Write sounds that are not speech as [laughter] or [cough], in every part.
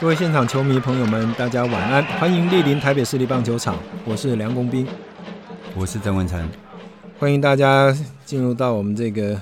各位现场球迷朋友们，大家晚安，欢迎莅临台北市立棒球场，我是梁公斌，我是曾文成，欢迎大家进入到我们这个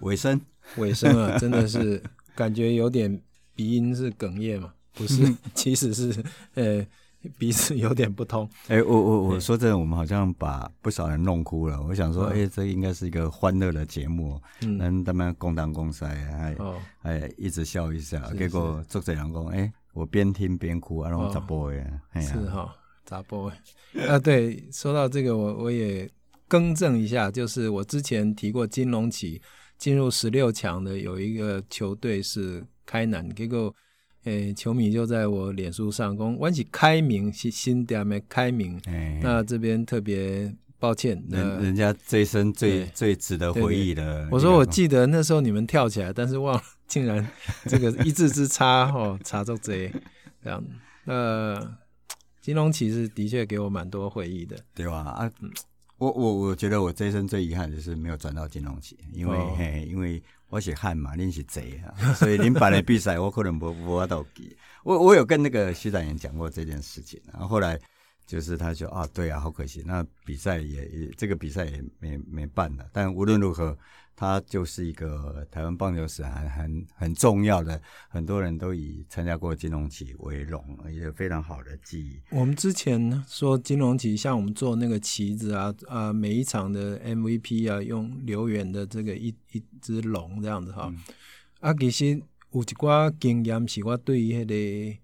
尾声，尾声啊，[laughs] 真的是感觉有点鼻音是哽咽嘛？不是，[laughs] 其实是呃 [laughs] 鼻子有点不通。哎、欸，我我我说真的，我们好像把不少人弄哭了。我想说，哎、欸，这应该是一个欢乐的节目，嗯，能他们共当共塞，还还一直笑一下，结果做这两工，哎。我边听边哭，啊，然后杂播诶，是哈，杂播诶，啊，对，说到这个，我我也更正一下，就是我之前提过金龙旗进入十六强的有一个球队是开南，结果诶、欸，球迷就在我脸书上讲，我是开明是新店的开明，那这边特别抱歉，人人家这一生最最值得回忆的，我说我记得那时候你们跳起来，但是忘了。竟然这个一字之差哦，差这贼这样。呃，金龙骑士的确给我蛮多回忆的，对吧？啊，我我我觉得我这一生最遗憾的就是没有转到金龙骑，因为、哦、嘿，因为我是汉嘛，您是贼啊，[laughs] 所以您办的比赛我可能不不法度记。我我有跟那个徐展元讲过这件事情，然后后来就是他说啊，对啊，好可惜，那比赛也也这个比赛也没没办了。但无论如何。他就是一个台湾棒球史很很很重要的，很多人都以参加过金融旗为荣，一个非常好的记忆。我们之前说金融旗，像我们做那个旗子啊，啊，每一场的 MVP 啊，用刘远的这个一一只龙这样子哈。嗯、啊，其实有一寡经验是我对于那个，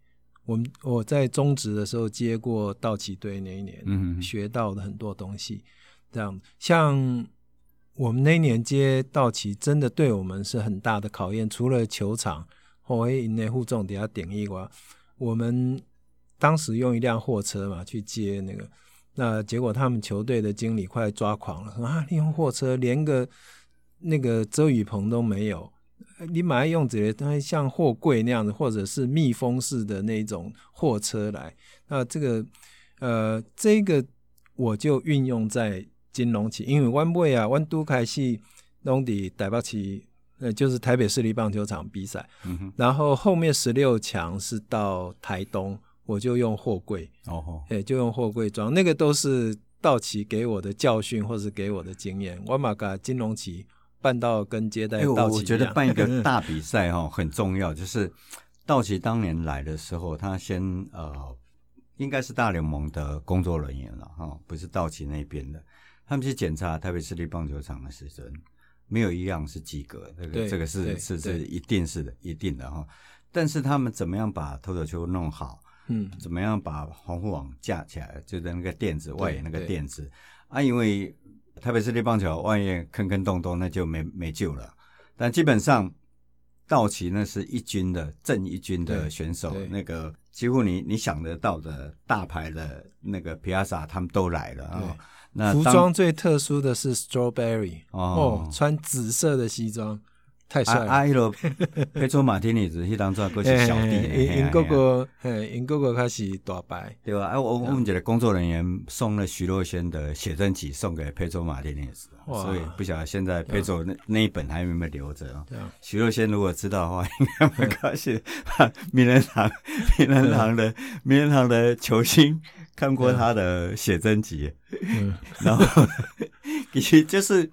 我们我在中职的时候接过道奇队那一年，嗯，学到的很多东西，这样像。我们那一年接道奇，真的对我们是很大的考验。除了球场，后卫内护重底下顶一瓜，我们当时用一辆货车嘛去接那个，那结果他们球队的经理快抓狂了，说啊，利用货车连个那个遮雨棚都没有，你马上用这些像货柜那样子，或者是密封式的那种货车来。那这个呃，这个我就运用在。金融旗，因为湾尾啊，湾都开始弄的台北市，呃，就是台北市立棒球场比赛。嗯、然后后面十六强是到台东，我就用货柜。哦吼，哎，就用货柜装，那个都是道奇给我的教训，或是给我的经验。我马把金融旗办到跟接待。我觉得办一个 [laughs] 大比赛哈很重要，就是道奇当年来的时候，他先呃，应该是大联盟的工作人员了哈，不是道奇那边的。他们去检查台北市立棒球场的时阵，没有一样是及格，这个对这个是是是一定是的，一定的哈。但是他们怎么样把投手球弄好？嗯，怎么样把防护网架起来？就在那个垫子外野那个垫子啊，因为台北市立棒球万一坑坑洞洞，那就没没救了。但基本上道奇那是一军的正一军的选手，那个几乎你你想得到的大牌的那个皮亚萨他们都来了啊。那服装最特殊的是 Strawberry 哦，哦，穿紫色的西装，太帅了。啊，迄个佩卓马丁尼子，迄当阵阁是小弟，因哥哥，因哥哥开始大牌，对吧？啊，我我们这个工作人员送了徐若瑄的写真集送给佩卓马丁尼子，所以不晓得现在佩卓那那一本还有没有留着啊？徐若瑄如果知道的话，[laughs] 应该很高兴。名人堂，名人堂的名人堂的球星。看过他的写真集，嗯、然后 [laughs] 其实就是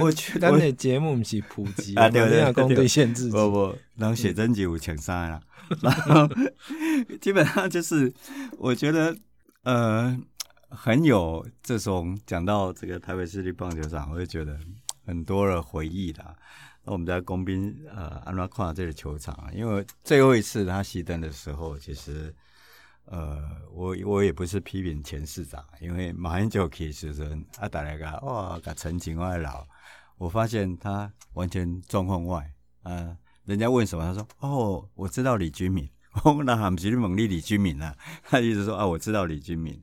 我觉得的节目不是普及啊，对对对，对，对，限制不不，然后写真集有前三了，[laughs] 然后基本上就是我觉得呃很有这种讲到这个台北市立棒球场，我就觉得很多的回忆啦。那我们在工兵呃安拉跨这个球场，因为最后一次他熄灯的时候，其实。呃，我我也不是批评前市长，因为马英九其实是啊，大家个哇，个陈景外老，我发现他完全状况外啊、呃。人家问什么，他说：“哦，我知道李居敏。[laughs] ”哦，那还不是猛力李居敏啊？[laughs] 他一直说啊，我知道李居敏。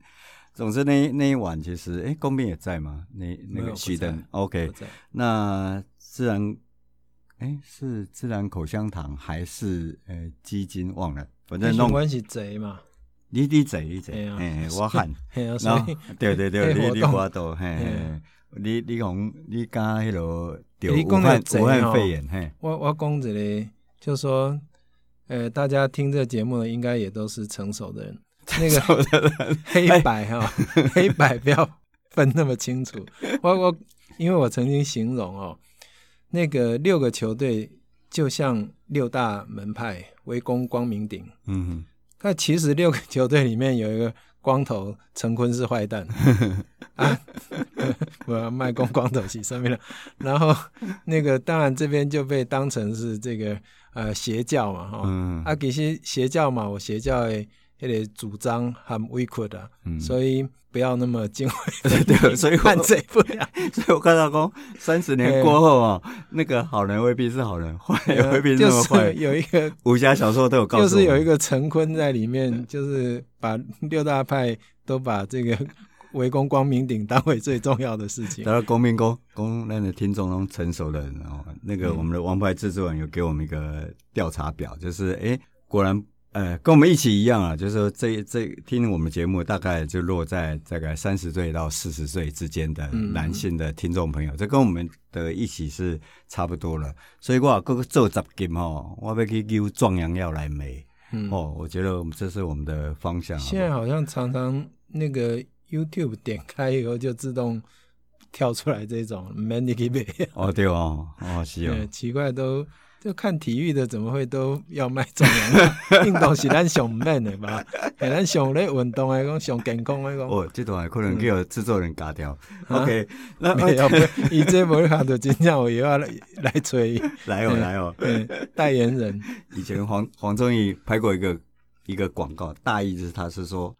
总之那那一晚，其实哎，公兵也在吗？那那个熄灯，OK。那自然，哎，是自然口香糖还是呃基金忘了，反正弄关系贼嘛。你你贼一坐，嘿，我喊，[laughs] 然后对对对，你你我都嘿，你你讲你刚迄个得武汉武汉肺炎，嘿，我我讲一个，就说，呃，大家听这个节目的应该也都是成熟的人，[laughs] 那个 [laughs] 黑白哈，黑白不要分那么清楚。我我因为我曾经形容哦，那个六个球队就像六大门派围攻光明顶，嗯哼，但其实六个球队里面有一个。光头陈坤是坏蛋 [laughs] 啊！[laughs] 我要卖光光头洗上面了，然后那个当然这边就被当成是这个呃邪教嘛哈，嗯、啊其实邪教嘛，我邪教诶。也得主张很委屈的，所以不要那么敬畏。对 [laughs] 对，所以看这 [laughs] 不了。所以我看到说，三十年过后啊，那个好人未必是好人，坏人未必是那么坏。有一个武侠小说都有告诉，就是有一个陈坤在里面，就是把六大派都把这个围攻光明顶当为最重要的事情。然后公明公公那的听众中成熟的人哦，那个我们的王牌制作人有给我们一个调查表，就是哎，果然。呃，跟我们一起一样啊，就是说这这听我们节目大概就落在大概三十岁到四十岁之间的男性的听众朋友，嗯、这跟我们的一起是差不多了。所以我各个做杂金哦，我要去丢壮阳药来没？嗯、哦，我觉得我们这是我们的方向。现在好像常常那个 YouTube 点开以后就自动跳出来这种 Mandy 哦，对哦，哦是哦，奇怪都。就看体育的怎么会都要卖壮阳药？[laughs] 运动是咱上面的吧？咱上咧运动的讲上健康的讲。哦，这段可能叫制作人嘎掉。OK，[laughs] 那没有，以 [laughs] 这没卡的真相，我又要来来吹。来哦，来哦，代言人。以前黄黄宗义拍过一个一个广告，大意是他是说。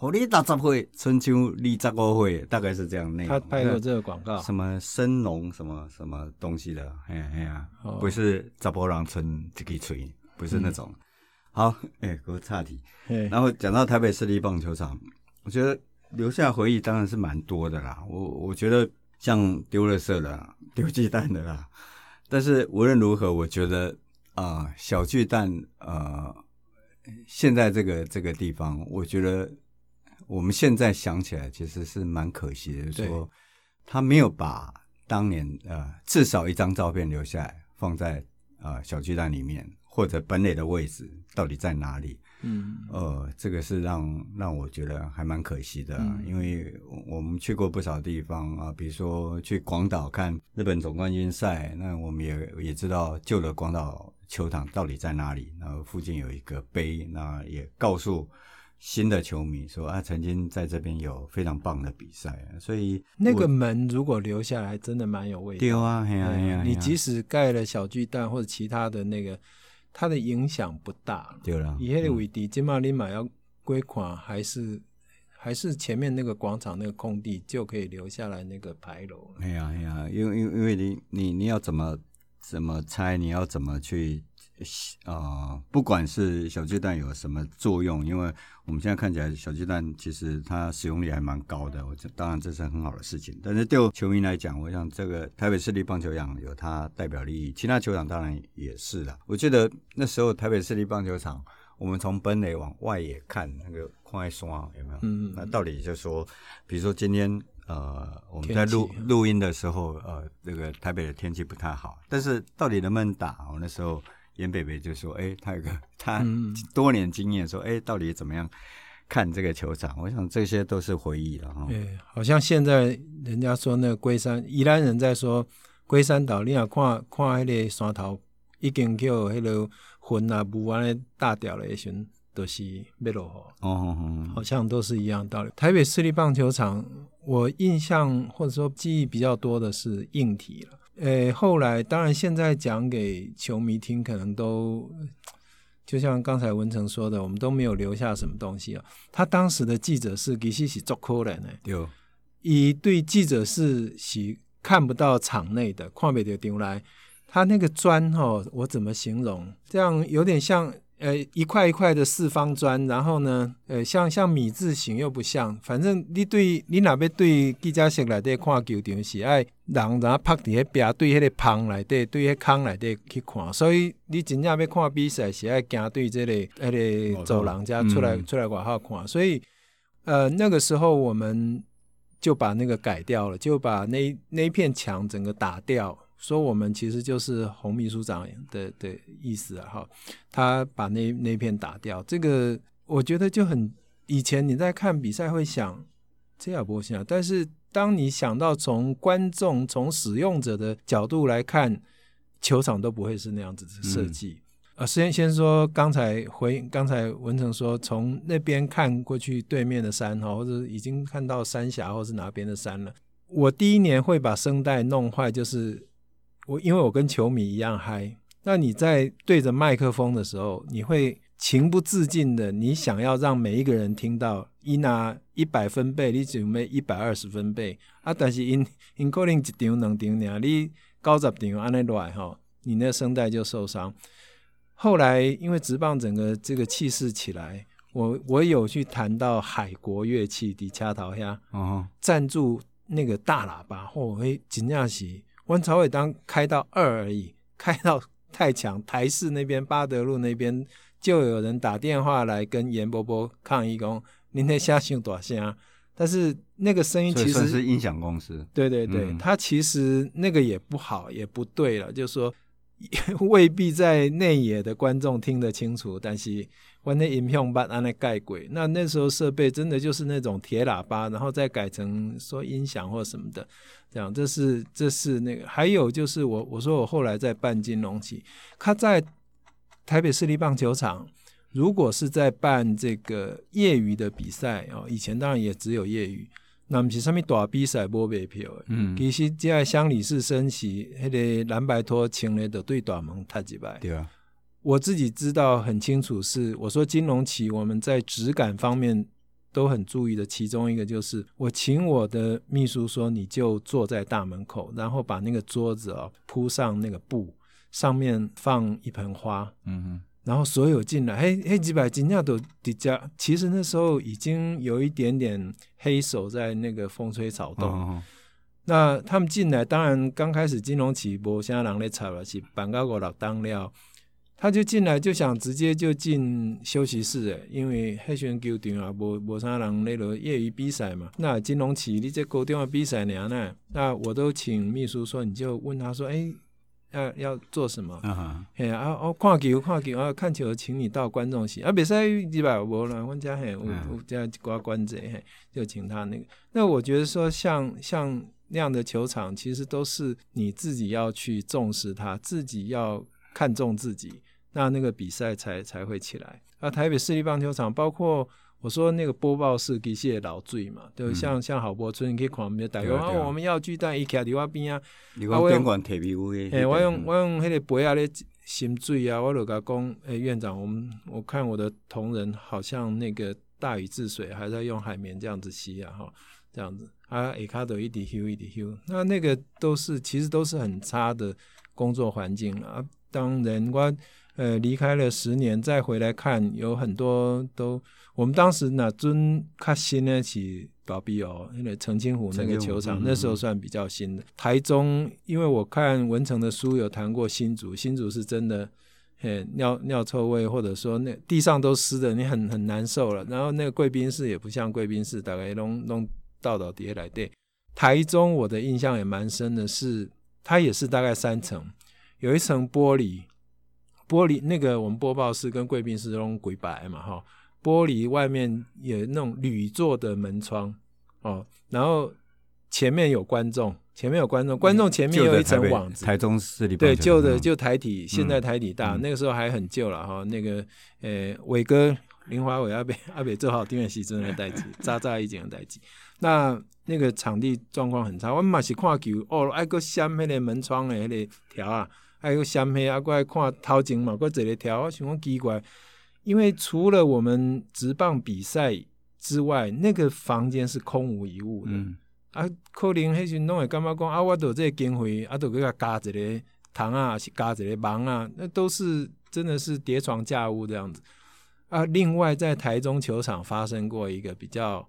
好，你六十岁，春秋二十五岁，大概是这样内容。他拍过这个广告，什么生龙什么什么东西的，哎呀哎呀，不是杂波浪村这个吹，不是那种。嗯、好，哎、欸，给我岔题。嘿然后讲到台北市立棒球场，我觉得留下回忆当然是蛮多的啦。我我觉得像丢垃圾的、[laughs] 丢鸡蛋的啦，但是无论如何，我觉得啊、呃，小巨蛋呃，现在这个这个地方，我觉得。我们现在想起来，其实是蛮可惜的，说他没有把当年呃至少一张照片留下来，放在呃小巨蛋里面，或者本垒的位置到底在哪里？嗯，呃，这个是让让我觉得还蛮可惜的，嗯、因为我们去过不少地方啊，比如说去广岛看日本总冠军赛，那我们也也知道旧的广岛球场到底在哪里，然后附近有一个碑，那也告诉。新的球迷说啊，曾经在这边有非常棒的比赛，所以那个门如果留下来，真的蛮有味道。对啊，嘿啊，嘿啊，你即使盖了小巨蛋或者其他的那个，它的影响不大。对了，以那个为底，金马林马要归款，还是还是前面那个广场那个空地就可以留下来那个牌楼。哎呀哎呀，因为因为因为你你你要怎么怎么猜，你要怎么去？啊、呃，不管是小巨蛋有什么作用，因为我们现在看起来小巨蛋其实它使用率还蛮高的，我这当然这是很好的事情。但是对球迷来讲，我想这个台北市立棒球场有它代表利益，其他球场当然也是啦。我记得那时候台北市立棒球场，我们从本垒往外野看那个快刷有没有？嗯，那到底就是说，比如说今天呃我们在录录音的时候，呃，这个台北的天气不太好，但是到底能不能打？我那时候。严北北就说：“哎、欸，他有个他多年经验，说，哎、欸，到底怎么样看这个球场？我想这些都是回忆了哈。对，好像现在人家说那个龟山宜兰人在说龟山岛，你要看看那个山头已经叫那个云啊雾啊大掉了，一群都是没落雨。哦，哦，哦，好像都是一样道理。台北市立棒球场，我印象或者说记忆比较多的是硬体了。”诶，后来当然，现在讲给球迷听，可能都就像刚才文成说的，我们都没有留下什么东西啊。他当时的记者是其实是做客人的，有，以对记者是是看不到场内的，看不到丢来，他那个砖哈，我怎么形容？这样有点像。呃，一块一块的四方砖，然后呢，呃，像像米字形又不像，反正你对你哪边对记者室来对看球场是爱人，然后趴伫迄边对迄个棚来对对迄坑来对去看，所以你真正要看比赛是爱行对这个迄个走廊家出来、嗯、出来外口看，所以呃那个时候我们就把那个改掉了，就把那那一片墙整个打掉，说我们其实就是洪秘书长的的意思啊，哈，他把那那片打掉，这个我觉得就很以前你在看比赛会想这样不行，但是当你想到从观众从使用者的角度来看，球场都不会是那样子的设计。嗯啊，先先说刚才回刚才文成说，从那边看过去对面的山哈，或者已经看到三峡或是哪边的山了。我第一年会把声带弄坏，就是我因为我跟球迷一样嗨。那你在对着麦克风的时候，你会情不自禁的，你想要让每一个人听到，伊拿一百分贝，你准备一百二十分贝啊，但是因因可能一场两场呢，你九十场安尼来哈，你那声带就受伤。后来，因为直棒整个这个气势起来，我我有去谈到海国乐器的恰桃下，哦，赞助那个大喇叭，或、哦，哎，真正是，温朝伟当开到二而已，[laughs] 开到太强，台视那边八德路那边就有人打电话来跟严伯伯抗议说，讲您那下线大声，但是那个声音其实是音响公司，对对对，他、嗯、其实那个也不好，也不对了，就是说。[laughs] 未必在内野的观众听得清楚，但是我那音响把安那盖鬼，那那时候设备真的就是那种铁喇叭，然后再改成说音响或什么的，这样这是这是那个，还有就是我我说我后来在办金融期，他在台北市立棒球场，如果是在办这个业余的比赛哦，以前当然也只有业余。那不是上面大比赛播卖票的，嗯，其实只要乡里市升旗，那个蓝白拖穿的都对大门踢几摆。对啊，我自己知道很清楚是，我说金融旗我们在质感方面都很注意的，其中一个就是我请我的秘书说，你就坐在大门口，然后把那个桌子啊铺上那个布，上面放一盆花，嗯哼。然后所有进来，黑黑几百斤那都叠加。其实那时候已经有一点点黑手在那个风吹草动。哦哦那他们进来，当然刚开始金融起波，现在人咧吵了起，板高狗老当料，他就进来就想直接就进休息室诶，因为黑旋球场啊，无无啥人那个业余比赛嘛。那金融起你这高中的比赛呢？那我都请秘书说，你就问他说，哎。要要做什么？嘿啊！哦，看球看球啊！看球，请你到观众席啊！比赛一百五啦，我家嘿，我我家刮关子嘿，就请他那个。那我觉得说，像像那样的球场，其实都是你自己要去重视它，自己要看重自己，那那个比赛才才会起来。啊，台北市立棒球场包括。我说那个播报室其实也老醉嘛，对，像像郝柏村，你可以看我们的台湾啊，我们要巨蛋一徛在我边啊，啊，我用哎，我用我用那个杯啊咧心醉啊，我就甲讲，哎，院长，我们我看我的同仁好像那个大禹治水还在用海绵这样子吸啊，哈，这样子啊，一卡都一直修一直修，那那个都是其实都是很差的工作环境啊。当然我呃离开了十年再回来看，有很多都。我们当时那尊较新的是保庇哦，因为澄清湖那个球场那时候算比较新的。台中，因为我看文成的书有谈过新竹，新竹是真的，嘿，尿尿臭味，或者说那地上都湿的，你很很难受了。然后那个贵宾室也不像贵宾室，大概弄弄倒倒叠来对。台中我的印象也蛮深的是，它也是大概三层，有一层玻璃，玻璃那个我们播报室跟贵宾室都用鬼白嘛，哈。玻璃外面有那种铝做的门窗哦，然后前面有观众，前面有观众，观众前面有一层网子。台中市里对旧的就台体，现在台体大，嗯、那个时候还很旧了哈。那个呃，伟哥林华伟阿北阿北做好电源系统的代志，渣渣一件的代志。那那个场地状况很差，我们嘛是看球哦，爱个掀那个门窗的那个条啊，爱个掀黑啊，过来看头前嘛，过一个条，我想讲奇怪。因为除了我们直棒比赛之外，那个房间是空无一物的。嗯、啊，可能那些弄会干嘛讲啊？我都这个经费，啊，都给他加一个糖啊，是加一个网啊，那都是真的是叠床架屋这样子。啊，另外在台中球场发生过一个比较，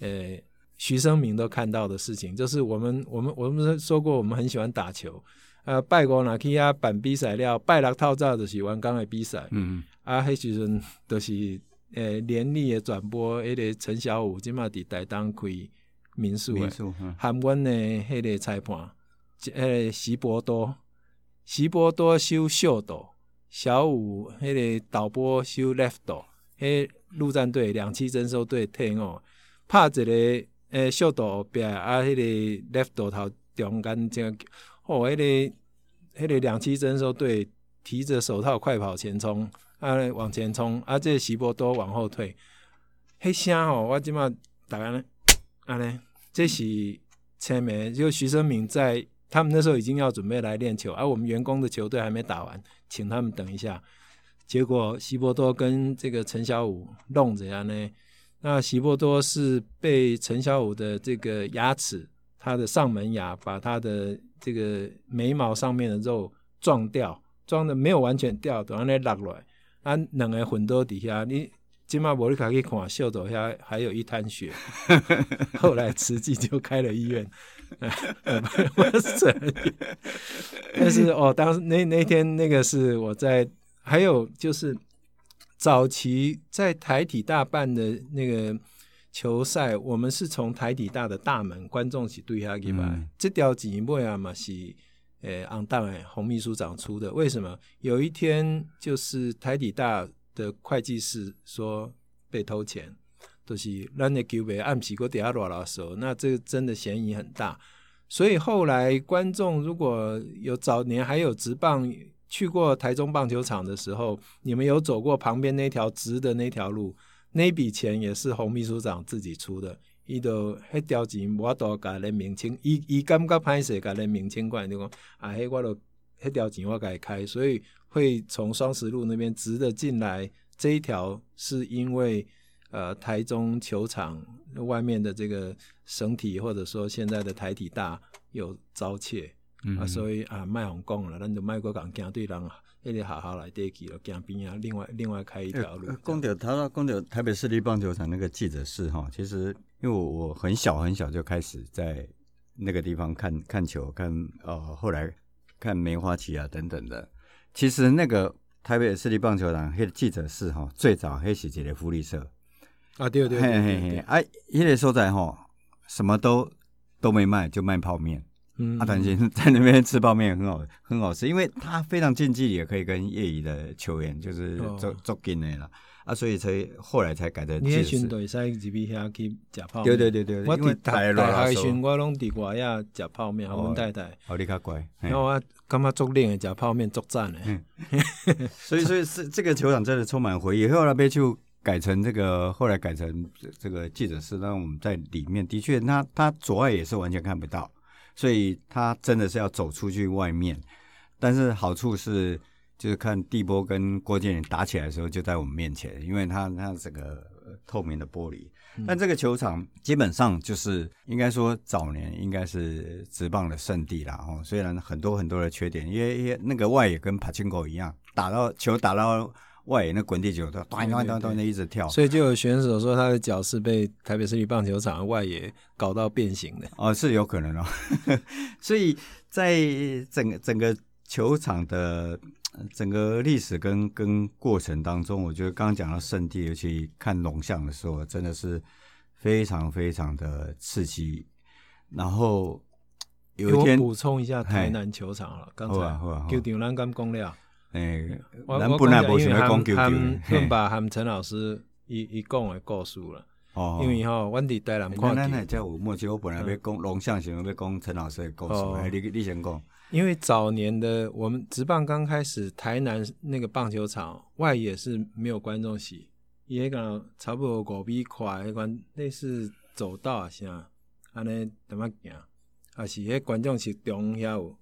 呃，徐生明都看到的事情，就是我们我们我们说过，我们很喜欢打球。呃，拜五若去遐办比赛了，拜六透早就是员工的比赛。嗯。啊，迄时阵都是诶连力诶转播，迄个陈小武即马伫台东开民宿诶，民宿，含阮诶迄个裁判，迄个徐博多，徐博多修秀斗，小五迄个导播修 left 斗，迄陆战队两栖侦搜队退伍，拍一个诶秀斗边啊，迄个 left 斗头中间这样，哦，迄个迄个两栖侦搜队提着手套快跑前冲，啊往前冲，啊这徐博多往后退，迄声吼，我即马大家呢，安尼。这是前面就徐生明在他们那时候已经要准备来练球，而、啊、我们员工的球队还没打完，请他们等一下。结果席波多跟这个陈小武弄怎样呢？那席波多是被陈小武的这个牙齿，他的上门牙把他的这个眉毛上面的肉撞掉，撞的没有完全掉，等下那落来，啊，两个混到底下你。今嘛我你卡去看，秀走下还有一滩血。[laughs] 后来慈济就开了医院。[laughs] 但是哦，当时那那天那个是我在，还有就是早期在台体大办的那个球赛，我们是从台体大的大门观众席对下去吧。嗯、这条钱尾啊嘛是呃，昂当哎，洪秘书长出的。为什么？有一天就是台体大。的会计师说被偷钱，都、就是让那球被按起过底下落了手，那这个真的嫌疑很大。所以后来观众如果有早年还有直棒去过台中棒球场的时候，你们有走过旁边那条直的那条路，那笔钱也是洪秘书长自己出的。伊都迄条钱我都甲人名清，伊伊感觉歹势甲人名清过来就讲啊，迄我都迄条钱我甲伊开，所以。会从双十路那边直的进来，这一条是因为呃台中球场外面的这个省体或者说现在的台体大有遭窃，嗯、啊，所以啊卖红光了，咱就卖过港警对人一直好好来得起了，江边啊，另外另外开一条路。公牛他说公牛台北市立棒球场那个记者室哈，其实因为我我很小很小就开始在那个地方看看球，看呃后来看梅花旗啊等等的。其实那个台北市立棒球场那个记者室哈，最早还是一个福利社啊，对对对，对，对，对，哎，那个所在哈，什么都都没卖，就卖泡面。嗯，啊，但 [laughs] 是在那边吃泡面很好，很好吃，因为他非常近距离，也可以跟业余的球员就是做做近的啦。啊，所以才后来才改的。你去都会使入去遐去食泡面。对对对对，我伫台台巡，我拢伫外遐食泡面，我们太太。好，你较乖。然后我感觉足冷的，食泡面足赞的。[laughs] 所以，所以是这个球场真的充满回忆。后来被就改成这个，后来改成这个记者室，让我们在里面的确，那他左外也是完全看不到，所以他真的是要走出去外面。但是好处是。就是看地波跟郭建林打起来的时候，就在我们面前，因为他他整个透明的玻璃。但这个球场基本上就是应该说早年应该是直棒的圣地啦。哦，虽然很多很多的缺点，因为因为那个外野跟帕金狗一样，打到球打到外野那滚地球都咚咚咚咚的一直跳。所以就有选手说他的脚是被台北市立棒球场的外野搞到变形的。哦，是有可能哦。[laughs] 所以在整个整个球场的。整个历史跟跟过程当中，我觉得刚刚讲到圣地，尤其看龙象的时候，真的是非常非常的刺激。然后有一天补充一下台南球场了，刚才球场咱刚讲了，哎，咱本来无想要讲球场，他们把他们陈老师伊伊讲诶故事了。哦，因为吼，阮伫台南看球，那有默契。我本来要讲龙象，想要讲陈老师的故事，你你先讲。因为早年的我们职棒刚开始，台南那个棒球场外野是没有观众席，也个差不多五米宽，迄款类似走道啊，啥安尼怎么行，还是迄观众席中遐有。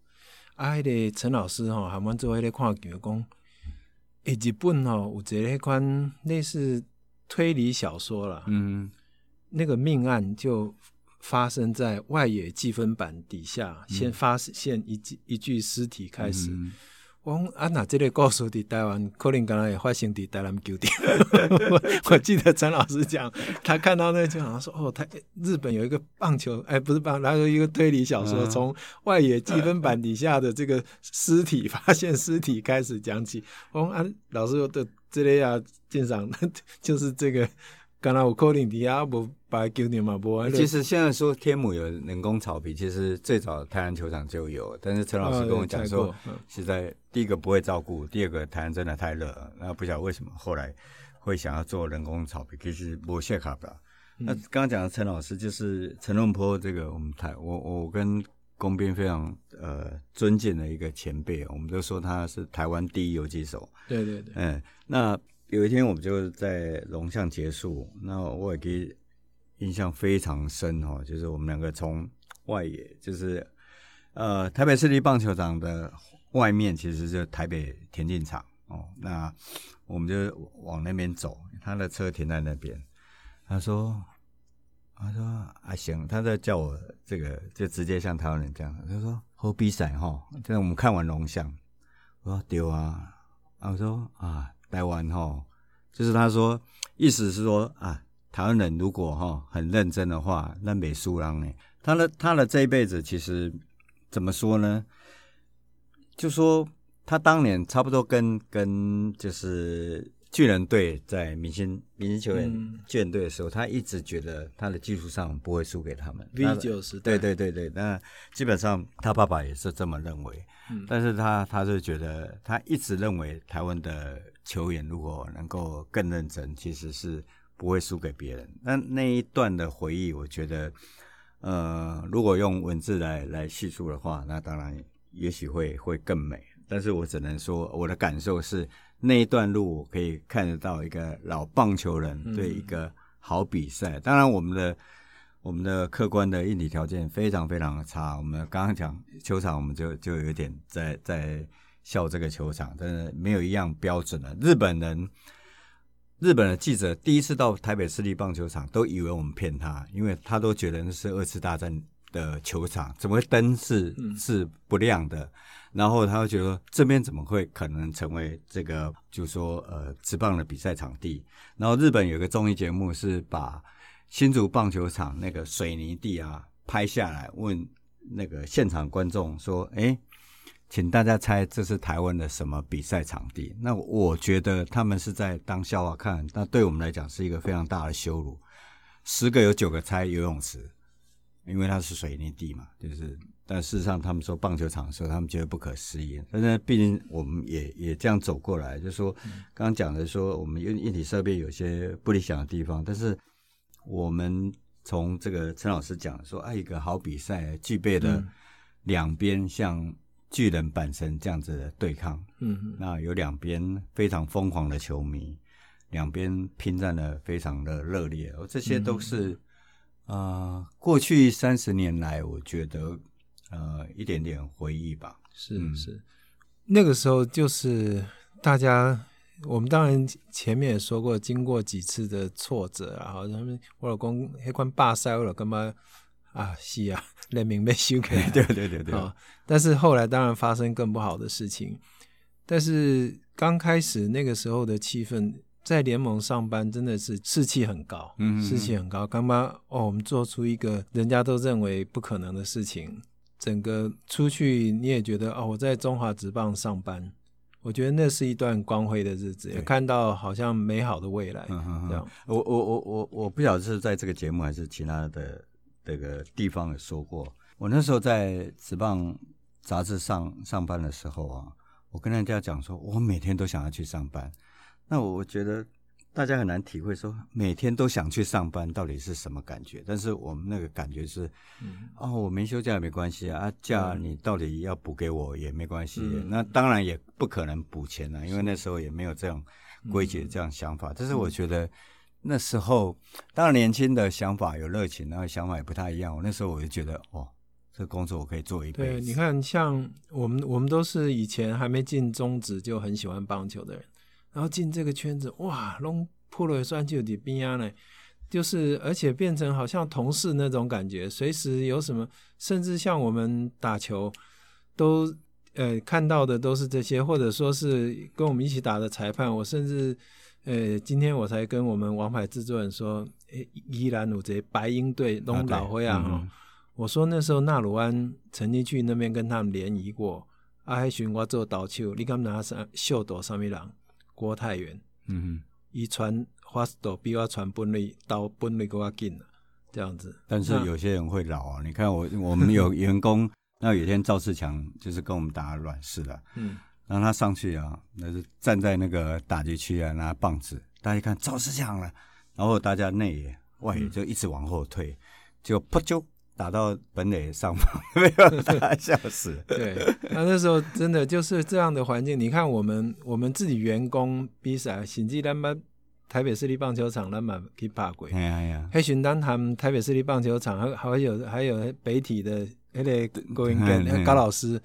啊，迄个陈老师吼，含阮做迄个看球讲，诶，日本吼有一个迄款类似推理小说啦，嗯，那个命案就。发生在外野计分板底下，嗯、先发现一具一具尸体开始。我讲、嗯、啊，那这个故事在台湾可能刚刚也发生在台南球场。[laughs] 我记得陈老师讲，他看到那就好像说，哦，他日本有一个棒球，哎，不是棒，然后有一个推理小说，从、嗯、外野计分板底下的这个尸体 [laughs] 发现尸体开始讲起。我讲啊，老师的这类啊，鉴赏 [laughs] 就是这个。刚才我可能底下不把球场嘛不。其实现在说天母有人工草皮，其实最早台南球场就有，但是陈老师跟我讲说，现在第一个不会照顾，第二个台南真的太热了，那不晓得为什么后来会想要做人工草皮，其实不屑卡吧。那刚刚讲的陈老师就是陈龙坡，这个我们台我我跟工兵非常呃尊敬的一个前辈，我们都说他是台湾第一游击手。对对对。嗯，那有一天我们就在龙象结束，那我也给印象非常深哦，就是我们两个从外野，就是呃台北市立棒球场的外面，其实是台北田径场哦，那我们就往那边走，他的车停在那边。他说：“他说啊行，他在叫我这个，就直接像台湾人这样。他说好比赛哈，现在我们看完龙象，我说对啊。我说啊，台湾哈，就是他说意思是说啊，台湾人如果哈很认真的话，那美苏郎呢。他的他的这一辈子其实怎么说呢？就说他当年差不多跟跟就是。”巨人队在明星明星球员巨人队的时候，嗯，他一直觉得他的技术上不会输给他们。V 九时代，对对对对，那基本上他爸爸也是这么认为。嗯，但是他他是觉得他一直认为台湾的球员如果能够更认真，其实是不会输给别人。那那一段的回忆，我觉得，呃，如果用文字来来叙述的话，那当然也许会会更美。但是我只能说，我的感受是。那一段路，我可以看得到一个老棒球人对一个好比赛。当然，我们的我们的客观的硬体条件非常非常的差。我们刚刚讲球场，我们就就有点在在笑这个球场，但是没有一样标准的。日本人，日本的记者第一次到台北市立棒球场，都以为我们骗他，因为他都觉得那是二次大战的球场，怎么会灯是是不亮的？然后他会觉得这边怎么会可能成为这个，就说呃职棒的比赛场地？然后日本有个综艺节目是把新竹棒球场那个水泥地啊拍下来，问那个现场观众说：“哎，请大家猜这是台湾的什么比赛场地？”那我觉得他们是在当笑话看，那对我们来讲是一个非常大的羞辱。十个有九个猜游泳池，因为它是水泥地嘛，就是。但事实上，他们说棒球场的时候，他们觉得不可思议。但是毕竟我们也也这样走过来，就是说刚刚讲的说，我们硬硬体设备有些不理想的地方。但是我们从这个陈老师讲说，啊，一个好比赛具备了两边像巨人阪神这样子的对抗，嗯，那有两边非常疯狂的球迷，两边拼战的非常的热烈，这些都是啊、呃，过去三十年来，我觉得。呃，一点点回忆吧。是、嗯、是，那个时候就是大家，我们当然前面也说过，经过几次的挫折然后他们我老公那关罢赛了，干嘛啊？是啊，人民被修改。对对对对。啊，但是后来当然发生更不好的事情。但是刚开始那个时候的气氛，在联盟上班真的是士气很高，嗯，士气很高。干嘛哦，我们做出一个人家都认为不可能的事情。整个出去你也觉得哦，我在中华职棒上班，我觉得那是一段光辉的日子，也看到好像美好的未来。这样，我我我我我不晓得是在这个节目还是其他的这个地方有说过。我那时候在职棒杂志上上班的时候啊，我跟人家讲说，我每天都想要去上班。那我觉得。大家很难体会说每天都想去上班到底是什么感觉，但是我们那个感觉是，嗯、哦，我没休假也没关系啊，假你到底要补给我也没关系，嗯。那当然也不可能补钱了，因为那时候也没有这样规矩这样想法。但是我觉得那时候当然年轻的想法有热情，然后想法也不太一样。我那时候我就觉得，哦，这工作我可以做一辈子。对，你看，像我们我们都是以前还没进中职就很喜欢棒球的人。然后进这个圈子，哇，弄破了算就得边啊呢，就是而且变成好像同事那种感觉，随时有什么，甚至像我们打球，都呃看到的都是这些，或者说是跟我们一起打的裁判，我甚至呃今天我才跟我们王牌制作人说，诶，宜兰有这白鹰队拢老灰啊，嗯、我说那时候纳鲁安曾经去那边跟他们联谊过，阿海寻我做导球，你敢拿上秀斗上面人？郭泰源，嗯哼，伊传发速度比我传本率到本率更加紧了，这样子。但是有些人会老啊，你看我我们有员工，[laughs] 那有一天赵世强就是跟我们打软式的，嗯，然后他上去啊，那是站在那个打击区啊，拿棒子，大家一看赵世强了，然后大家内野外野就一直往后退，就扑就。打到本垒上方，没有他笑死。[laughs] 对，那那时候真的就是这样的环境。你看，我们我们自己员工比赛，甚至咱们台北市立棒球场，咱们可以爬过。哎呀呀！还寻当他们台北市立棒球场，还还有还有北体的那个郭英根高老师，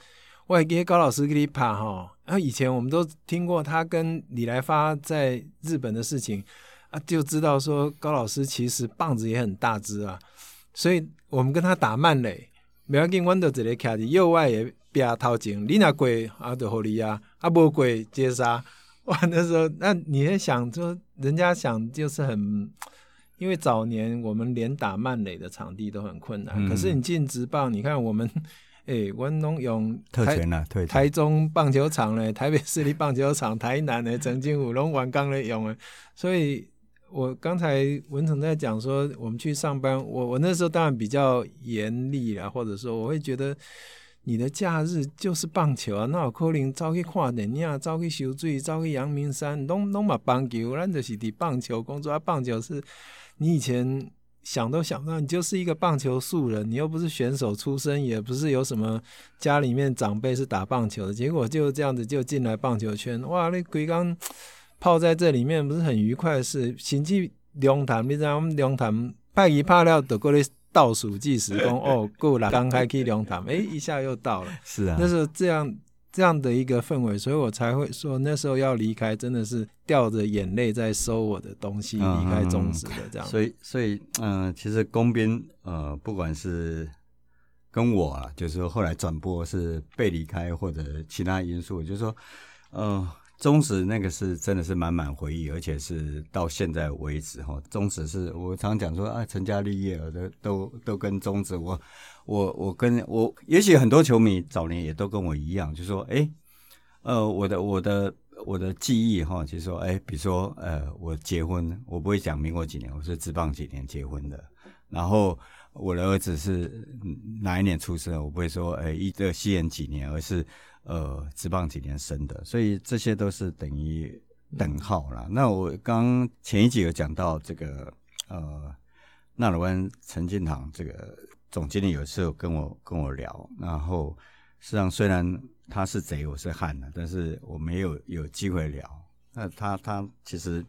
我还给高老师给你爬哈。然后以前我们都听过他跟李来发在日本的事情啊，就知道说高老师其实棒子也很大只啊，所以。我们跟他打慢垒，不要紧，我都直接卡在右外野边头前，你那过啊就好你啊，啊不过接杀。[laughs] 哇，那时候那你也想说，人家想就是很，因为早年我们连打慢垒的场地都很困难，嗯、可是你进职棒，你看我们，[laughs] 哎、欸，文龙用特权了，特台中棒球场嘞，[laughs] 台北市立棒球场，台南的曾经五龙玩刚的用的，所以。我刚才文成在讲说，我们去上班，我我那时候当然比较严厉啊，或者说我会觉得你的假日就是棒球啊，那有可能走去看电影，走去修水，走去阳明山，拢拢嘛棒球，咱就是伫棒球工作啊。棒球是你以前想都想不到，你就是一个棒球素人，你又不是选手出身，也不是有什么家里面长辈是打棒球的，结果就这样子就进来棒球圈，哇，那规刚。泡在这里面不是很愉快的事。甚至龙潭，你知道我们龙潭拍一拍了，都过来倒数计时，讲 [laughs] 哦，够了，刚开去龙潭，哎，一下又到了。是啊，那时候这样这样的一个氛围，所以我才会说那时候要离开，真的是掉着眼泪在收我的东西，离开中职的这样。所以，所以，嗯、呃，其实工兵，呃，不管是跟我啊，就是说后来转播是被离开或者其他因素，就是说，嗯、呃。中职那个是真的是满满回忆，而且是到现在为止哈。中职是我常常讲说啊，成家立业了的都都跟中职，我我我跟我，也许很多球迷早年也都跟我一样，就说哎，呃，我的我的我的记忆哈，就是说哎，比如说呃，我结婚，我不会讲民国几年，我是职棒几年结婚的，然后我的儿子是哪一年出生，我不会说哎，一个西元几年，而是。呃，职棒几年生的，所以这些都是等于等号啦。那我刚前一集有讲到这个，呃，纳鲁湾陈进堂这个总经理有时候跟我跟我聊，然后实际上虽然他是贼，我是汉的，但是我没有有机会聊。那他他其实。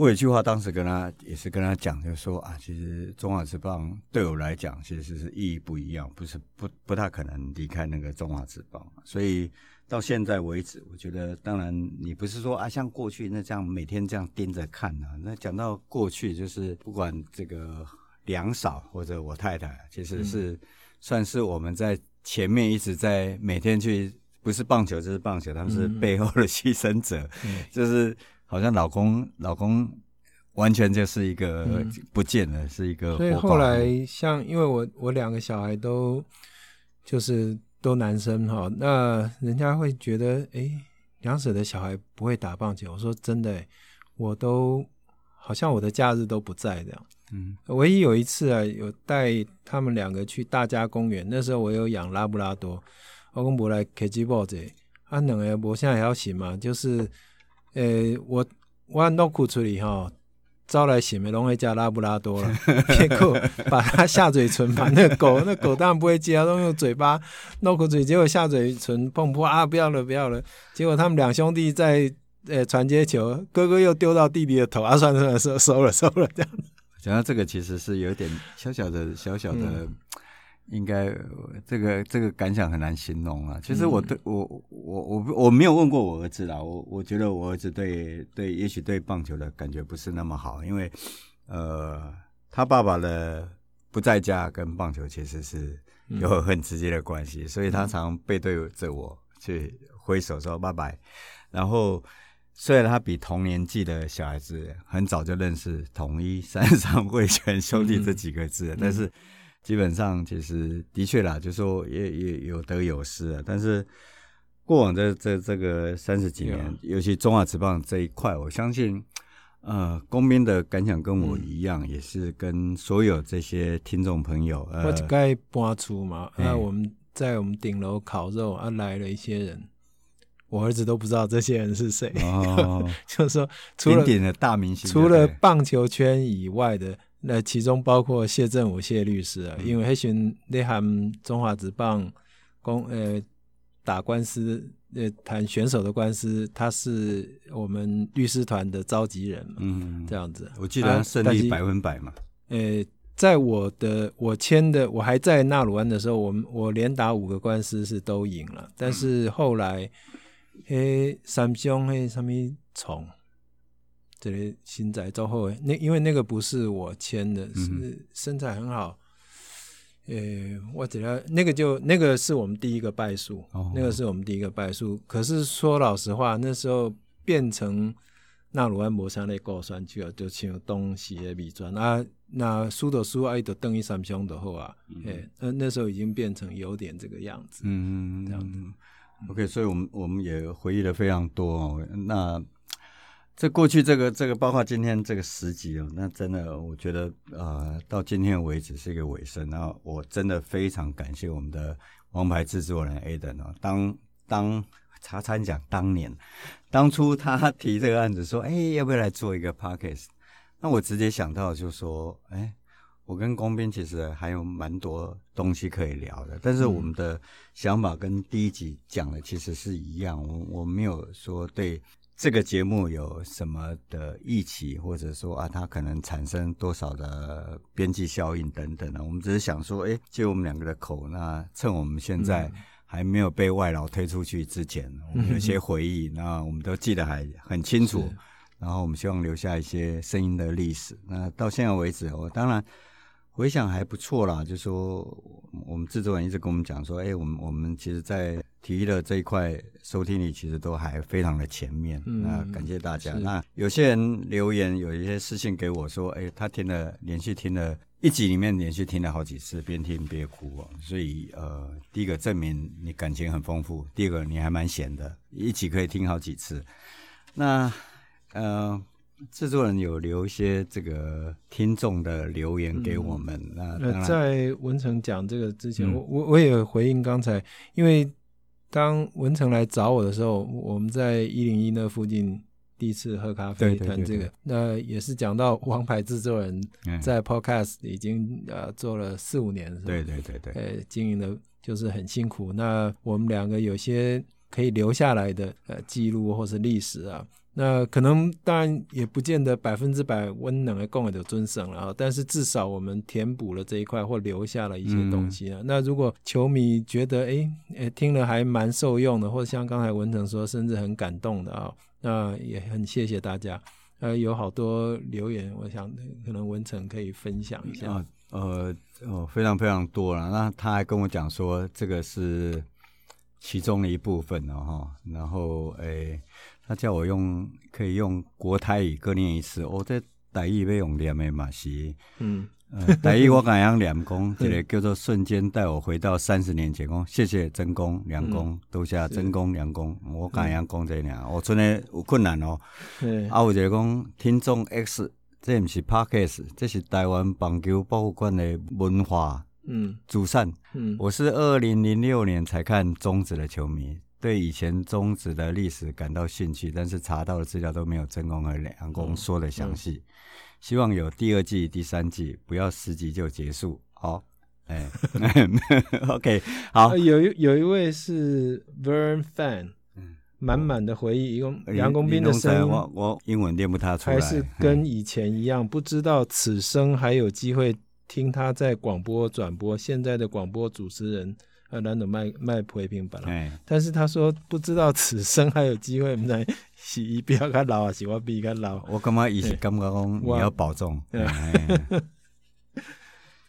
我有一句话，当时跟他也是跟他讲，就是说啊，其实中华职棒对我来讲，其实是意义不一样，不是不不大可能离开那个中华职棒。所以到现在为止，我觉得当然你不是说啊，像过去那这样每天这样盯着看啊。那讲到过去，就是不管这个梁嫂或者我太太，其实是算是我们在前面一直在每天去，不是棒球就是棒球，他们是背后的牺牲者，就是。好像老公，老公完全就是一个不见了，嗯、是一个。所以后来，像因为我我两个小孩都就是都男生哈，那人家会觉得，哎，两舍的小孩不会打棒球。我说真的，我都好像我的假日都不在这样。嗯，唯一有一次啊，有带他们两个去大家公园，那时候我有养拉布拉多，我讲不来 K G 抱着，啊，两个我现在还要洗嘛，就是。诶、欸，我我弄库出去哈，招来洗美容会加拉布拉多了，[laughs] 结果把它下嘴唇，把那个狗，那狗当然不会接，都用嘴巴弄哭嘴，结果下嘴唇碰破啊，不要了不要了，结果他们两兄弟在呃传接球，哥哥又丢到弟弟的头，啊，算了算了收收了收了这样子。讲到这个，其实是有点小小的小小的。嗯应该这个这个感想很难形容啊。其实我对我我我我没有问过我儿子啦。我我觉得我儿子对对，也许对棒球的感觉不是那么好，因为呃，他爸爸的不在家跟棒球其实是有很直接的关系，所以他常背对着我去挥手说拜拜。然后虽然他比同年纪的小孩子很早就认识统一、三商、味全兄弟这几个字，但是。基本上其实的确啦，就是说也也有得有失啊。但是过往这这这个三十几年，啊、尤其中华职棒这一块，我相信，呃，公民的感想跟我一样，嗯、也是跟所有这些听众朋友。呃、我该搬出嘛？那、我们在我们顶楼烤肉啊，来了一些人，我儿子都不知道这些人是谁。哦，[laughs] 就是说，除了大明星，除了棒球圈以外的，那其中包括谢振武谢律师啊，嗯、因为黑熊内含中华职棒公呃。打官司，呃，谈选手的官司，他是我们律师团的召集人嘛，嗯，这样子。我记得他胜利百分百嘛。呃，在我的我签的，我还在纳鲁安的时候，我们我连打五个官司是都赢了，但是后来，嘿，三兄嘿，什么虫，这里新仔之后，那因为那个不是我签的，是身材很好。呃、欸，我觉得那个就那个是我们第一个败诉，哦、那个是我们第一个败诉。可是说老实话，那时候变成纳鲁湾魔山的高山去了，就像东西的米砖啊，那输的输，爱的等于三兄的后啊，哎、嗯，那那时候已经变成有点这个样子，嗯，这样子。OK，所以我们我们也回忆了非常多哦，那。这过去这个这个，包括今天这个十集哦，那真的我觉得呃，到今天为止是一个尾声。那我真的非常感谢我们的王牌制作人 Aden 哦，当当茶餐讲当年当初他 [laughs] 提这个案子说，哎，要不要来做一个 Podcast？那我直接想到就是说，哎，我跟工兵其实还有蛮多东西可以聊的，但是我们的想法跟第一集讲的其实是一样，我我没有说对。这个节目有什么的预期，或者说啊，它可能产生多少的边际效应等等的，我们只是想说，哎，借我们两个的口，那趁我们现在还没有被外劳推出去之前，我们有些回忆，那我们都记得还很清楚，然后我们希望留下一些声音的历史。那到现在为止，我当然。回想还不错啦，就是说我们制作人一直跟我们讲说，哎，我们我们其实，在体育的这一块收听率其实都还非常的前面。嗯，那感谢大家。那有些人留言，有一些私信给我说，哎，他听了连续听了一集里面连续听了好几次，边听边哭哦。所以呃，第一个证明你感情很丰富，第二个你还蛮闲的，一集可以听好几次。那呃。制作人有留一些这个听众的留言给我们。嗯、那在文成讲这个之前，嗯、我我我也回应刚才，因为当文成来找我的时候，我们在一零一那附近第一次喝咖啡谈这个，那也是讲到王牌制作人在 Podcast 已经呃做了四五年，对对对对，呃经营的就是很辛苦。那我们两个有些可以留下来的呃记录或是历史啊。那可能当然也不见得百分之百温能的共有的尊省了啊，但是至少我们填补了这一块或留下了一些东西啊。那如果球迷觉得哎哎听了还蛮受用的，或者像刚才文成说，甚至很感动的啊，那也很谢谢大家。呃，有好多留言，我想可能文成可以分享一下。啊、呃哦，非常非常多了。那他还跟我讲说，这个是其中的一部分了哈。然后哎。他叫我用可以用国台语各念一次，我、哦、这台语要用念的嘛是，嗯，呃、台语我敢用念讲，[laughs] 这个叫做瞬间带我回到三十年前，讲谢谢真公梁公，多谢真公梁公，我敢用讲这俩，我真的有困难哦。对啊，有一个讲听众 X，这不是 Podcast，这是台湾棒球博物馆的文化，嗯，主善，嗯，我是二零零六年才看中职的球迷。对以前中职的历史感到兴趣，但是查到的资料都没有曾公和良公说的详细。嗯嗯、希望有第二季、第三季，不要十集就结束。好，哎，[laughs] [laughs] OK，好。有一有一位是 Vern Fan，嗯，满满的回忆，一共梁公斌的声音，我我英文念不太出来，还是跟以前一样，嗯、不知道此生还有机会听他在广播转播。现在的广播主持人。呃，难得卖卖陪平板了，嘿但是他说不知道此生还有机会，那是伊比较老啊，是我比较老。我感觉伊是感觉讲你要保重。[laughs]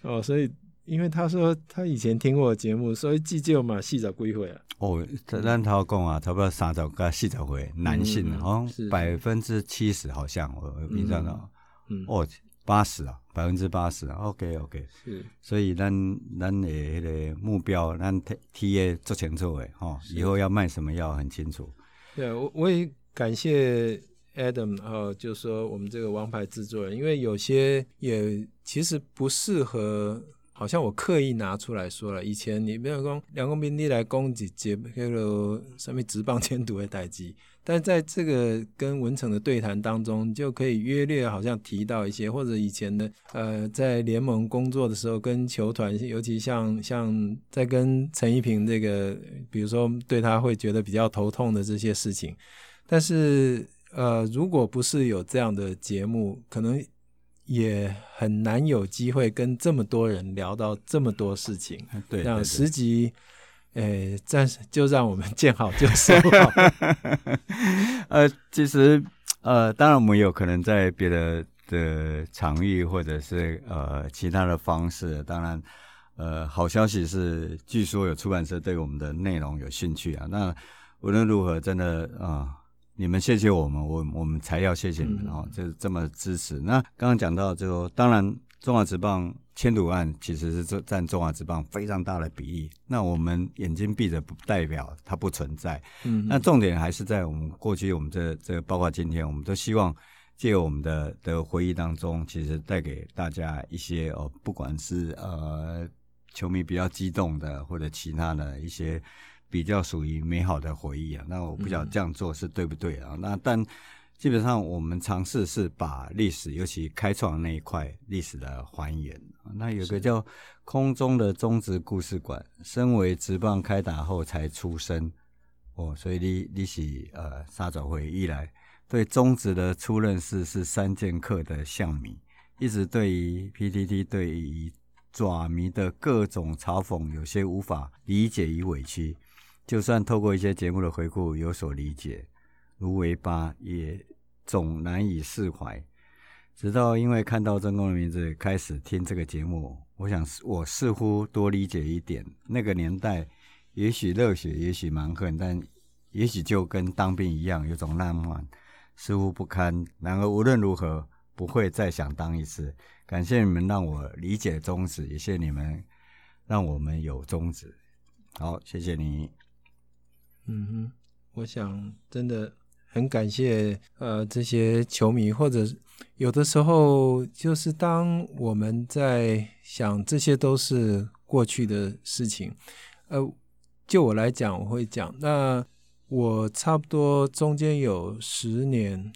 哦，所以因为他说他以前听过节目，所以至少嘛四十几岁啊。哦，咱头讲啊，差不多三十到四十岁，男性哦，百分之七十好像我印象到。嗯，哦，八十啊，百分之八十啊。OK OK，是，所以咱咱的那个目标，咱 T T A 做清楚诶，吼，以后要卖什么药很清楚。对，我我也感谢 Adam 哦，就是说我们这个王牌制作人，因为有些也其实不适合。好像我刻意拿出来说了，以前你没有讲梁公斌你来攻击接那个什么职棒监督的代志，但在这个跟文成的对谈当中，就可以约略好像提到一些，或者以前的呃在联盟工作的时候跟球团，尤其像像在跟陈一平这个，比如说对他会觉得比较头痛的这些事情，但是呃如果不是有这样的节目，可能。也很难有机会跟这么多人聊到这么多事情。对，这样十集，诶，暂时就让我们见好就收好。[laughs] 呃，其实，呃，当然我们有可能在别的的场域或者是呃其他的方式。当然，呃，好消息是，据说有出版社对我们的内容有兴趣啊。那无论如何，真的啊。呃你们谢谢我们，我我们才要谢谢你们哦，就这么支持。那刚刚讲到就，就当然中华职棒签赌案其实是占中华职棒非常大的比例。那我们眼睛闭着不代表它不存在。嗯，那重点还是在我们过去，我们这这包括今天，我们都希望借由我们的的回忆当中，其实带给大家一些哦，不管是呃球迷比较激动的，或者其他的一些。比较属于美好的回忆啊，那我不晓得这样做是对不对啊？嗯、那但基本上我们尝试是把历史，尤其开创那一块历史的还原。那有个叫“空中的中职故事馆”，身为职棒开打后才出生哦，所以你你是呃沙爪会一来对中职的初认识是三剑客的象迷，一直对于 PTT 对于爪迷的各种嘲讽有些无法理解与委屈。就算透过一些节目的回顾有所理解，如维巴也总难以释怀。直到因为看到曾公的名字开始听这个节目，我想我似乎多理解一点。那个年代也许热血，也许蛮横，但也许就跟当兵一样，有种浪漫，似乎不堪。然而无论如何，不会再想当一次。感谢你们让我理解宗旨，也谢你们让我们有宗旨。好，谢谢你。嗯哼，我想真的很感谢呃这些球迷，或者有的时候就是当我们在想这些都是过去的事情，呃，就我来讲，我会讲，那我差不多中间有十年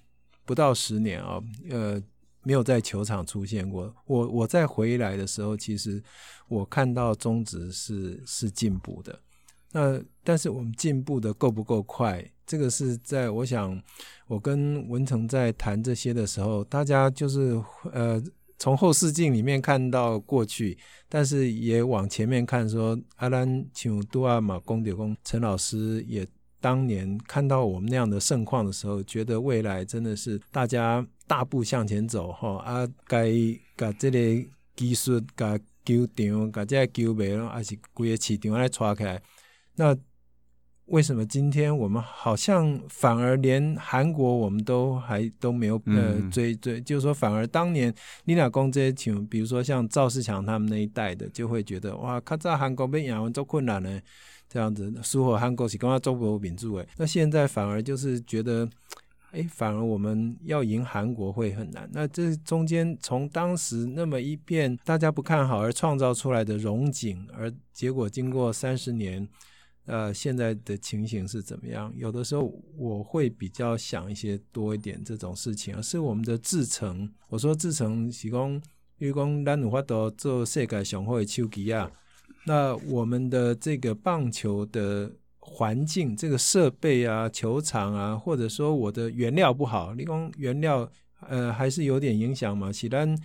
不到十年啊，呃，没有在球场出现过。我我再回来的时候，其实我看到中职是是进步的。那但是我们进步的够不够快？这个是在我想，我跟文成在谈这些的时候，大家就是呃从后视镜里面看到过去，但是也往前面看说，阿兰请杜阿马公德公陈老师也当年看到我们那样的盛况的时候，觉得未来真的是大家大步向前走哈啊，该把这个技术、把球场、把这个球迷，还是规个市场来抓起来。那为什么今天我们好像反而连韩国我们都还都没有呃追追，就是说反而当年你俩公这些情，比如说像赵世强他们那一代的，就会觉得哇，看在韩国被亚文做困难呢，这样子，苏和韩国是跟他中国民主诶，那现在反而就是觉得，哎，反而我们要赢韩国会很难。那这中间从当时那么一片大家不看好而创造出来的荣景，而结果经过三十年。呃，现在的情形是怎么样？有的时候我会比较想一些多一点这种事情，是我们的制程。我说制程是讲，比如讲咱有法度做世界上好的手机啊，那我们的这个棒球的环境、这个设备啊、球场啊，或者说我的原料不好，你讲原料呃还是有点影响嘛。是咱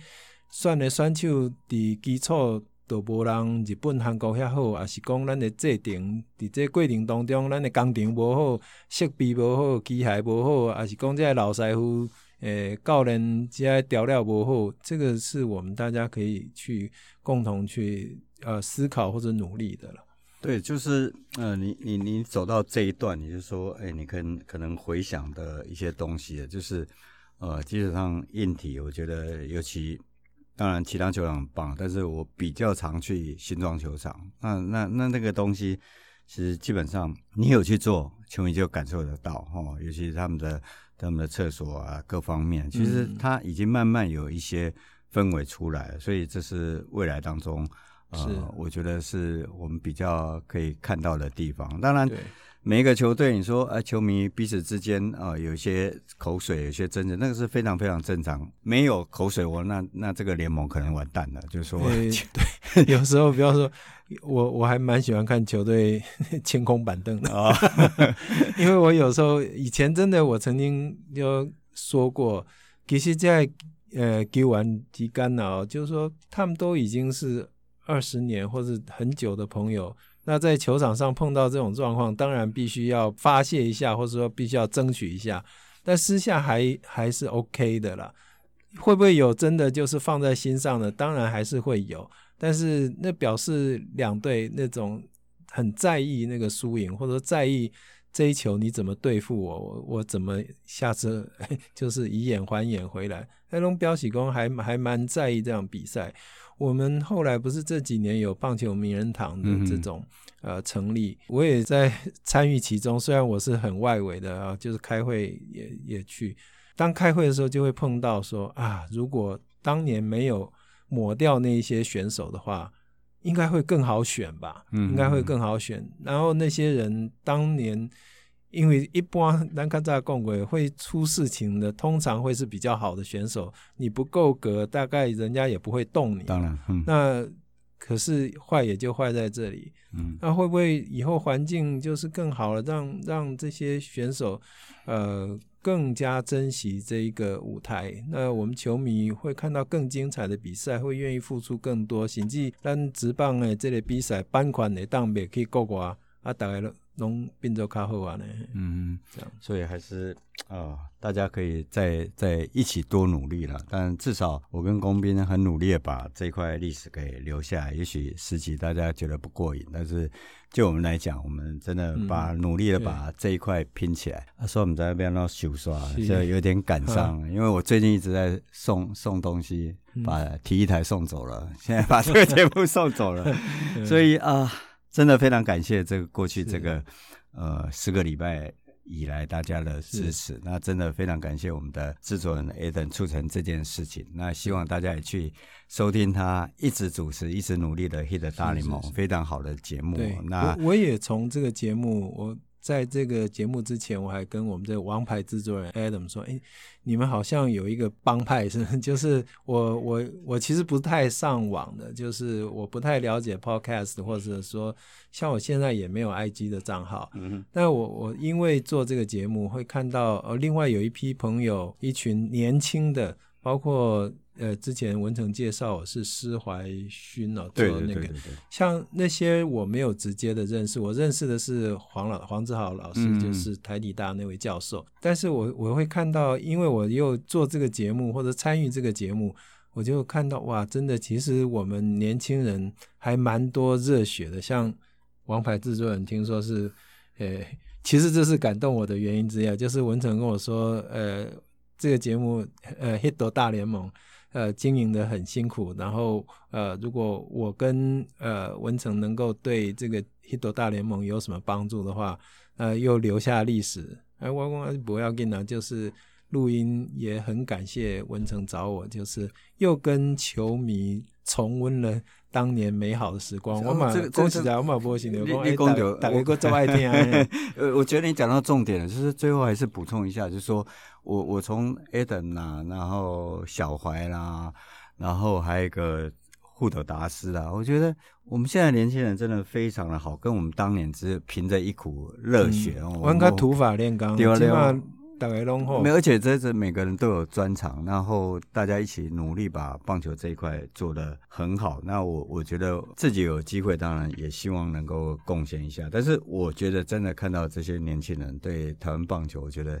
选的选手的基础。都无人日本、韩国遐好，也是讲咱的制定，伫这过程当中，咱的工程无好，设备无好，机械无好，也是讲这老师傅，诶、欸，教练这调料无好，这个是我们大家可以去共同去呃思考或者努力的了。对，就是呃，你你你走到这一段，你就说，哎、你可能可能回想的一些东西，就是呃，基本上硬体，我觉得尤其。当然其他球场很棒，但是我比较常去新庄球场。那那那那个东西，其实基本上你有去做，球迷就感受得到哈。尤其是他们的他们的厕所啊，各方面，其实它已经慢慢有一些氛围出来了。所以这是未来当中，呃，我觉得是我们比较可以看到的地方。当然。每一个球队，你说啊，球迷彼此之间啊，有一些口水，有些争执，那个是非常非常正常。没有口水，我那那这个联盟可能完蛋了。就是说，[laughs] 对，有时候不要说，我我还蛮喜欢看球队 [laughs] 清空板凳的啊，[laughs] 因为我有时候以前真的，我曾经就说过，其实在呃给完提干扰，就是说他们都已经是二十年或者很久的朋友。那在球场上碰到这种状况，当然必须要发泄一下，或者说必须要争取一下。但私下还还是 OK 的啦。会不会有真的就是放在心上的？当然还是会有。但是那表示两队那种很在意那个输赢，或者说在意这一球你怎么对付我，我我怎么下次 [laughs] 就是以眼还眼回来。黑龙标喜功还还蛮在意这样比赛。我们后来不是这几年有棒球名人堂的这种、嗯、呃成立，我也在 [laughs] 参与其中。虽然我是很外围的啊，就是开会也也去。当开会的时候，就会碰到说啊，如果当年没有抹掉那一些选手的话，应该会更好选吧？嗯应该会更好选。嗯、然后那些人当年。因为一般咱看在共轨会出事情的，通常会是比较好的选手。你不够格，大概人家也不会动你。当然，嗯、那可是坏也就坏在这里。嗯，那会不会以后环境就是更好了，让让这些选手呃更加珍惜这一个舞台？那我们球迷会看到更精彩的比赛，会愿意付出更多。甚至咱职棒诶，这类比赛版权的当别去国外啊，大概了。能变做较好啊呢？嗯，这样，所以还是啊、呃，大家可以再再一起多努力了。但至少我跟工兵很努力的把这块历史给留下来。也许十集大家觉得不过瘾，但是就我们来讲，我们真的把努力的把这一块拼起来。他说我们在那边要修刷，就有点感伤，因为我最近一直在送送东西，把体育台送走了，现在把这个 [laughs] 节目送走了，所以啊。呃真的非常感谢这个过去这个呃十个礼拜以来大家的支持，那真的非常感谢我们的制作人 Adam 促成这件事情。那希望大家也去收听他一直主持、一直努力的《Hit 大联盟》非常好的节目。那我，我也从这个节目我。在这个节目之前，我还跟我们这个王牌制作人 Adam 说：“哎，你们好像有一个帮派，是 [laughs] 就是我我我其实不太上网的，就是我不太了解 Podcast，或者说像我现在也没有 IG 的账号。嗯，但我我因为做这个节目，会看到呃，另外有一批朋友，一群年轻的，包括。”呃，之前文成介绍我是施怀勋哦，做那个，像那些我没有直接的认识，我认识的是黄老黄志豪老师，嗯、就是台底大那位教授。但是我我会看到，因为我又做这个节目或者参与这个节目，我就看到哇，真的，其实我们年轻人还蛮多热血的。像王牌制作人，听说是，呃，其实这是感动我的原因之一，就是文成跟我说，呃，这个节目，呃，Hit 大联盟。呃，经营得很辛苦，然后呃，如果我跟呃文成能够对这个 Hit 大联盟有什么帮助的话，呃，又留下历史，哎，我我不要紧啊，就是录音也很感谢文成找我，就是又跟球迷重温了当年美好的时光。我嘛恭喜啊，我嘛波行的，我讲大家都爱听。[laughs] 呃，我觉得你讲到重点了，就是最后还是补充一下，就是说。我我从 Eden 啦，然后小怀啦，然后还有一个护德达斯啦，我觉得我们现在年轻人真的非常的好，跟我们当年只是凭着一股热血哦，玩个土法炼钢？大家拢好，而且这是每个人都有专长，然后大家一起努力把棒球这一块做得很好。那我我觉得自己有机会，当然也希望能够贡献一下。但是我觉得真的看到这些年轻人对台湾棒球，我觉得。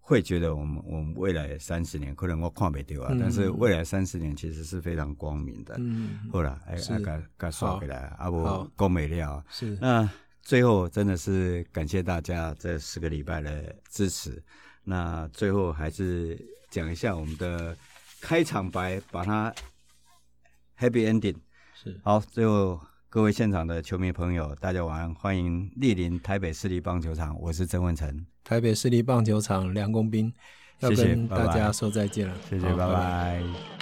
会觉得我们我们未来三十年可能我看不掉啊，嗯、但是未来三十年其实是非常光明的。嗯，好了，哎，该该说回来，啊不，够美料。是，那最后真的是感谢大家这十个礼拜的支持。那最后还是讲一下我们的开场白，把它 happy ending。是，好，最后各位现场的球迷朋友，大家晚安，欢迎莅临台北市立棒球场，我是曾文成，台北市立棒球场梁公斌，要跟大家说再见了，谢谢，拜拜。